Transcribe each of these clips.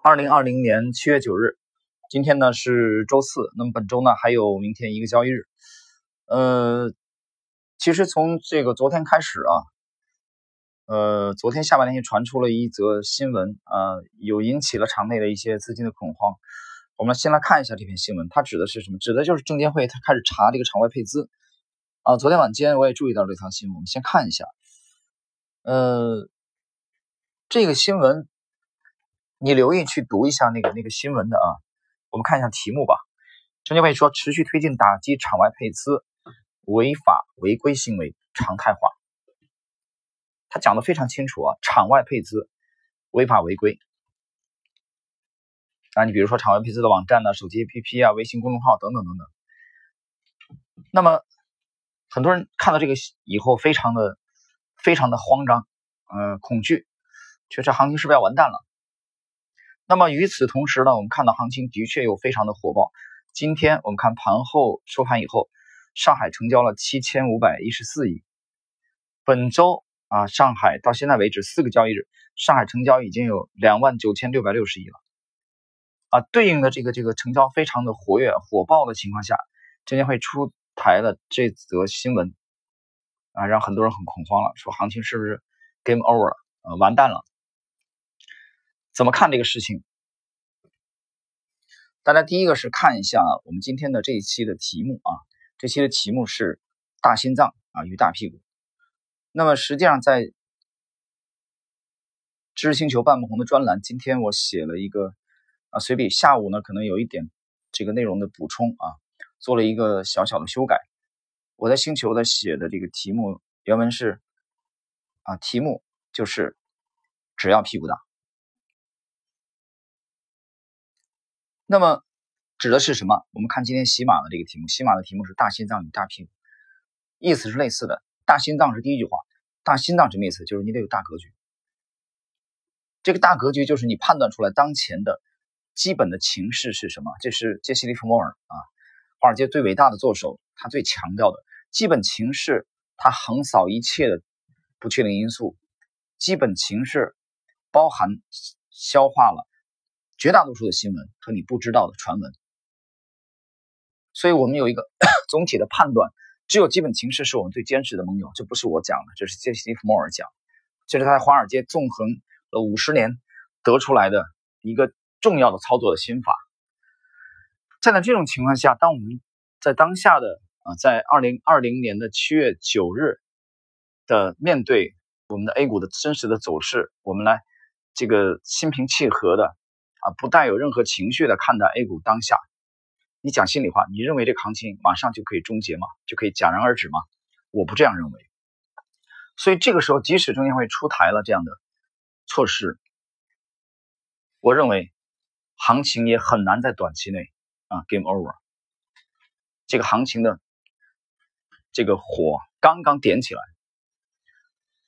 二零二零年七月九日，今天呢是周四，那么本周呢还有明天一个交易日。呃，其实从这个昨天开始啊，呃，昨天下半天传出了一则新闻啊，有引起了场内的一些资金的恐慌。我们先来看一下这篇新闻，它指的是什么？指的就是证监会它开始查这个场外配资啊。昨天晚间我也注意到这条新闻，我们先看一下。呃，这个新闻。你留意去读一下那个那个新闻的啊，我们看一下题目吧。证监会说，持续推进打击场外配资违法违规行为常态化。他讲的非常清楚啊，场外配资违法违规啊，你比如说场外配资的网站呢、手机 APP 啊、微信公众号等等等等。那么很多人看到这个以后，非常的非常的慌张，嗯，恐惧，觉得行情是不是要完蛋了？那么与此同时呢，我们看到行情的确又非常的火爆。今天我们看盘后收盘以后，上海成交了七千五百一十四亿。本周啊，上海到现在为止四个交易日，上海成交已经有两万九千六百六十亿了。啊，对应的这个这个成交非常的活跃火爆的情况下，证监会出台了这则新闻，啊，让很多人很恐慌了，说行情是不是 game over 了？呃，完蛋了。怎么看这个事情？大家第一个是看一下我们今天的这一期的题目啊，这期的题目是“大心脏啊与大屁股”。那么实际上在知识星球半不红的专栏，今天我写了一个啊随笔，下午呢可能有一点这个内容的补充啊，做了一个小小的修改。我在星球的写的这个题目原文是啊，题目就是只要屁股大。那么指的是什么？我们看今天喜马的这个题目，喜马的题目是“大心脏与大屁股”，意思是类似的。大心脏是第一句话，大心脏什么意思？就是你得有大格局。这个大格局就是你判断出来当前的基本的情势是什么。这是杰西·利弗莫尔啊，华尔街最伟大的作手，他最强调的基本情势，他横扫一切的不确定因素。基本情势包含消化了。绝大多数的新闻和你不知道的传闻，所以我们有一个 总体的判断。只有基本情势是我们最坚实的盟友，这不是我讲的，这是杰西·利弗莫尔讲，这是他在华尔街纵横了五十年得出来的一个重要的操作的心法。站在这种情况下，当我们在当下的啊，在二零二零年的七月九日的面对我们的 A 股的真实的走势，我们来这个心平气和的。啊，不带有任何情绪的看待 A 股当下，你讲心里话，你认为这个行情马上就可以终结吗？就可以戛然而止吗？我不这样认为。所以这个时候，即使证监会出台了这样的措施，我认为行情也很难在短期内啊 game over。这个行情的这个火刚刚点起来，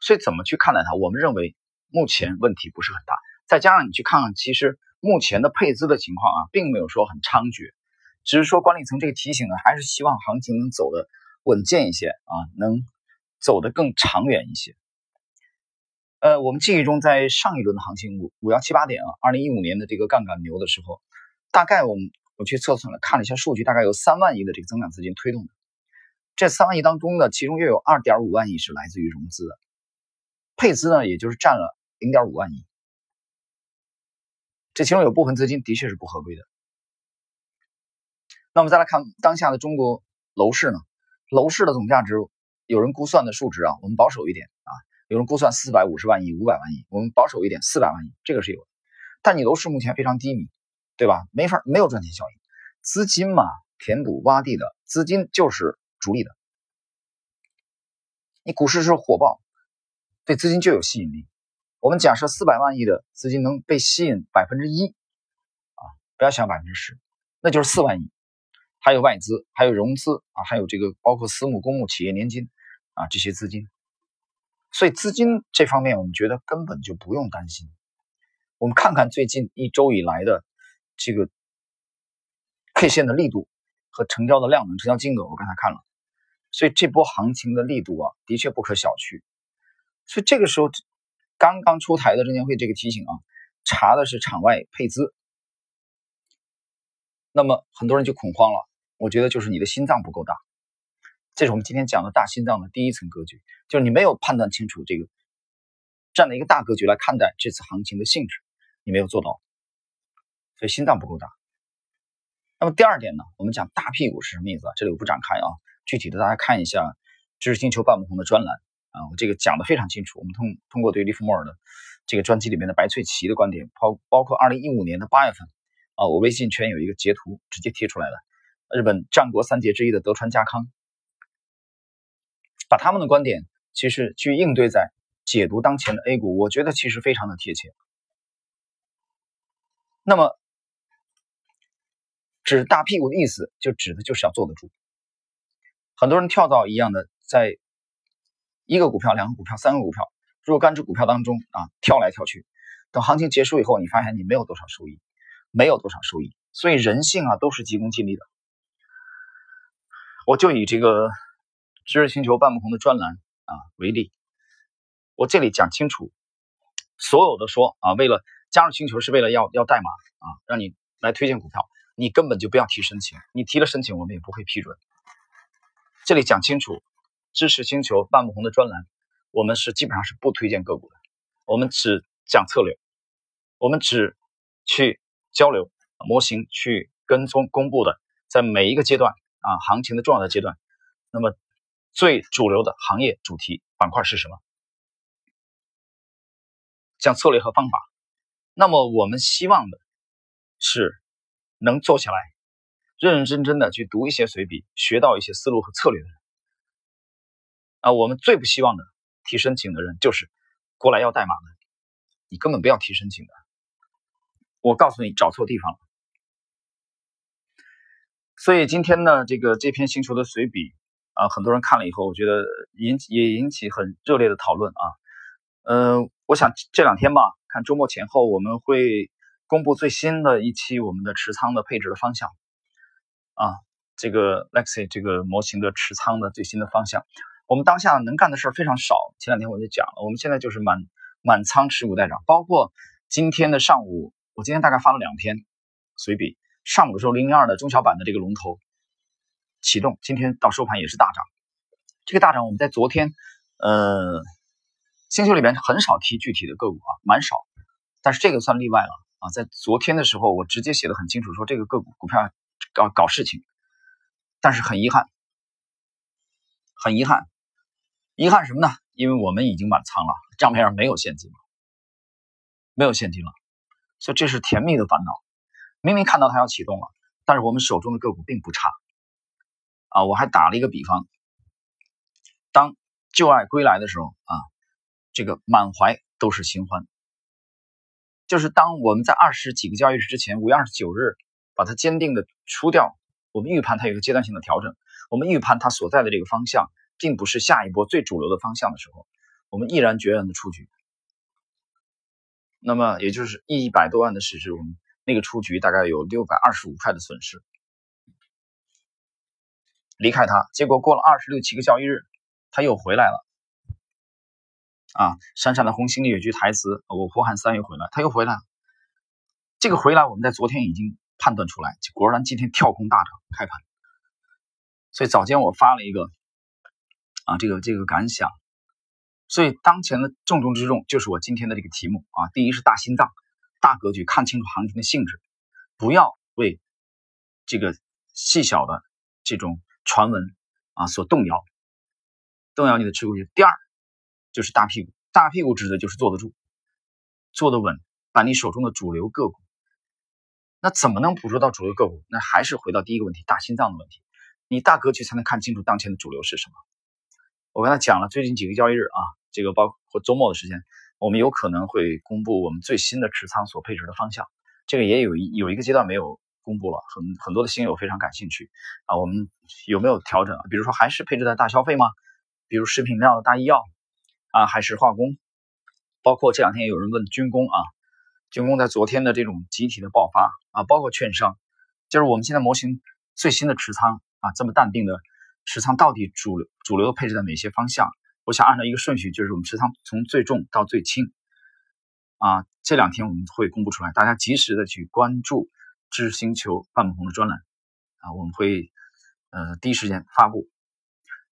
所以怎么去看待它？我们认为目前问题不是很大，再加上你去看看，其实。目前的配资的情况啊，并没有说很猖獗，只是说管理层这个提醒呢，还是希望行情能走得稳健一些啊，能走得更长远一些。呃，我们记忆中在上一轮的行情五五幺七八点啊，二零一五年的这个杠杆牛的时候，大概我们我去测算了，看了一下数据，大概有三万亿的这个增量资金推动的。这三万亿当中呢，其中又有二点五万亿是来自于融资的，配资呢，也就是占了零点五万亿。这其中有部分资金的确是不合规的。那我们再来看当下的中国楼市呢？楼市的总价值，有人估算的数值啊，我们保守一点啊，有人估算四百五十万亿、五百万亿，我们保守一点，四百万亿，这个是有的。但你楼市目前非常低迷，对吧？没法，没有赚钱效应。资金嘛，填补洼地的资金就是逐利的。你股市是火爆，对资金就有吸引力。我们假设四百万亿的资金能被吸引百分之一，啊，不要想百分之十，那就是四万亿，还有外资，还有融资啊，还有这个包括私募、公募、企业年金啊这些资金，所以资金这方面我们觉得根本就不用担心。我们看看最近一周以来的这个 K 线的力度和成交的量能、成交金额，我刚才看了，所以这波行情的力度啊，的确不可小觑。所以这个时候。刚刚出台的证监会这个提醒啊，查的是场外配资，那么很多人就恐慌了。我觉得就是你的心脏不够大，这是我们今天讲的大心脏的第一层格局，就是你没有判断清楚这个，站在一个大格局来看待这次行情的性质，你没有做到，所以心脏不够大。那么第二点呢，我们讲大屁股是什么意思啊？这里我不展开啊，具体的大家看一下知识星球半不同的专栏啊，我这个讲的非常清楚。我们通通过对利弗莫尔的这个专辑里面的白翠奇的观点，包包括二零一五年的八月份啊，我微信圈有一个截图直接贴出来了。日本战国三杰之一的德川家康，把他们的观点其实去应对在解读当前的 A 股，我觉得其实非常的贴切。那么，指大屁股的意思，就指的就是要坐得住。很多人跳蚤一样的，在一个股票、两个股票、三个股票、若干只股票当中啊跳来跳去，等行情结束以后，你发现你没有多少收益，没有多少收益。所以人性啊，都是急功近利的。我就以这个知识星球半不红的专栏啊为例，我这里讲清楚，所有的说啊，为了加入星球是为了要要代码啊，让你来推荐股票，你根本就不要提申请，你提了申请我们也不会批准。这里讲清楚，知识星球半不同的专栏，我们是基本上是不推荐个股的，我们只讲策略，我们只去交流模型，去跟踪公布的，在每一个阶段。啊，行情的重要的阶段，那么最主流的行业主题板块是什么？讲策略和方法。那么我们希望的是能坐下来，认认真真的去读一些随笔，学到一些思路和策略的人。啊，我们最不希望的提申请的人就是过来要代码的，你根本不要提申请的。我告诉你，找错地方了。所以今天呢，这个这篇星球的随笔啊，很多人看了以后，我觉得引也引起很热烈的讨论啊。嗯，我想这两天吧，看周末前后，我们会公布最新的一期我们的持仓的配置的方向啊，这个 Lexi 这个模型的持仓的最新的方向。我们当下能干的事儿非常少，前两天我就讲了，我们现在就是满满仓持股待涨，包括今天的上午，我今天大概发了两篇随笔。上午的时候，零零二的中小板的这个龙头启动，今天到收盘也是大涨。这个大涨，我们在昨天，呃，星球里面很少提具体的个股啊，蛮少。但是这个算例外了啊，在昨天的时候，我直接写的很清楚，说这个个股股票搞搞事情。但是很遗憾，很遗憾，遗憾什么呢？因为我们已经满仓了，账面上没有现金了，没有现金了，所以这是甜蜜的烦恼。明明看到它要启动了，但是我们手中的个股并不差啊！我还打了一个比方，当旧爱归来的时候啊，这个满怀都是新欢。就是当我们在二十几个交易日之前，五月二十九日把它坚定的出掉，我们预判它有一个阶段性的调整，我们预判它所在的这个方向并不是下一波最主流的方向的时候，我们毅然决然的出局。那么也就是一百多万的市值，我们。那个出局大概有六百二十五块的损失，离开它，结果过了二十六七个交易日，它又回来了。啊，闪闪的红星里有句台词：“我呼喊三又回来，它又回来。”这个回来我们在昨天已经判断出来，果然今天跳空大涨开盘。所以早间我发了一个啊，这个这个感想。所以当前的重中之重就是我今天的这个题目啊，第一是大心脏。大格局，看清楚行情的性质，不要为这个细小的这种传闻啊所动摇，动摇你的持股第二就是大屁股，大屁股指的就是坐得住，坐得稳，把你手中的主流个股。那怎么能捕捉到主流个股？那还是回到第一个问题，大心脏的问题。你大格局才能看清楚当前的主流是什么。我跟他讲了，最近几个交易日啊，这个包括周末的时间。我们有可能会公布我们最新的持仓所配置的方向，这个也有一有一个阶段没有公布了，很很多的新友非常感兴趣啊。我们有没有调整？比如说还是配置在大消费吗？比如食品料的大医药啊，还是化工？包括这两天有人问军工啊，军工在昨天的这种集体的爆发啊，包括券商，就是我们现在模型最新的持仓啊，这么淡定的持仓到底主流主流的配置在哪些方向？我想按照一个顺序，就是我们持仓从最重到最轻，啊，这两天我们会公布出来，大家及时的去关注知识星球半亩红的专栏啊，我们会呃第一时间发布。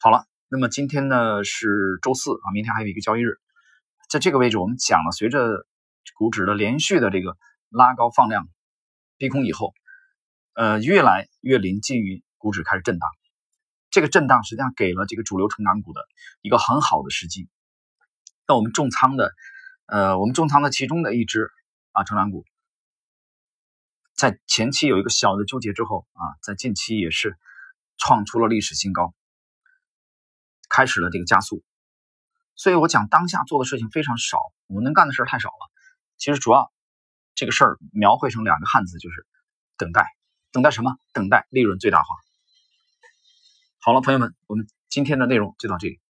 好了，那么今天呢是周四啊，明天还有一个交易日，在这个位置我们讲了，随着股指的连续的这个拉高放量、逼空以后，呃，越来越临近于股指开始震荡。这个震荡实际上给了这个主流成长股的一个很好的时机。那我们重仓的，呃，我们重仓的其中的一只啊成长股，在前期有一个小的纠结之后啊，在近期也是创出了历史新高，开始了这个加速。所以我讲当下做的事情非常少，我们能干的事太少了。其实主要这个事儿描绘成两个汉字，就是等待。等待什么？等待利润最大化。好了，朋友们，我们今天的内容就到这里。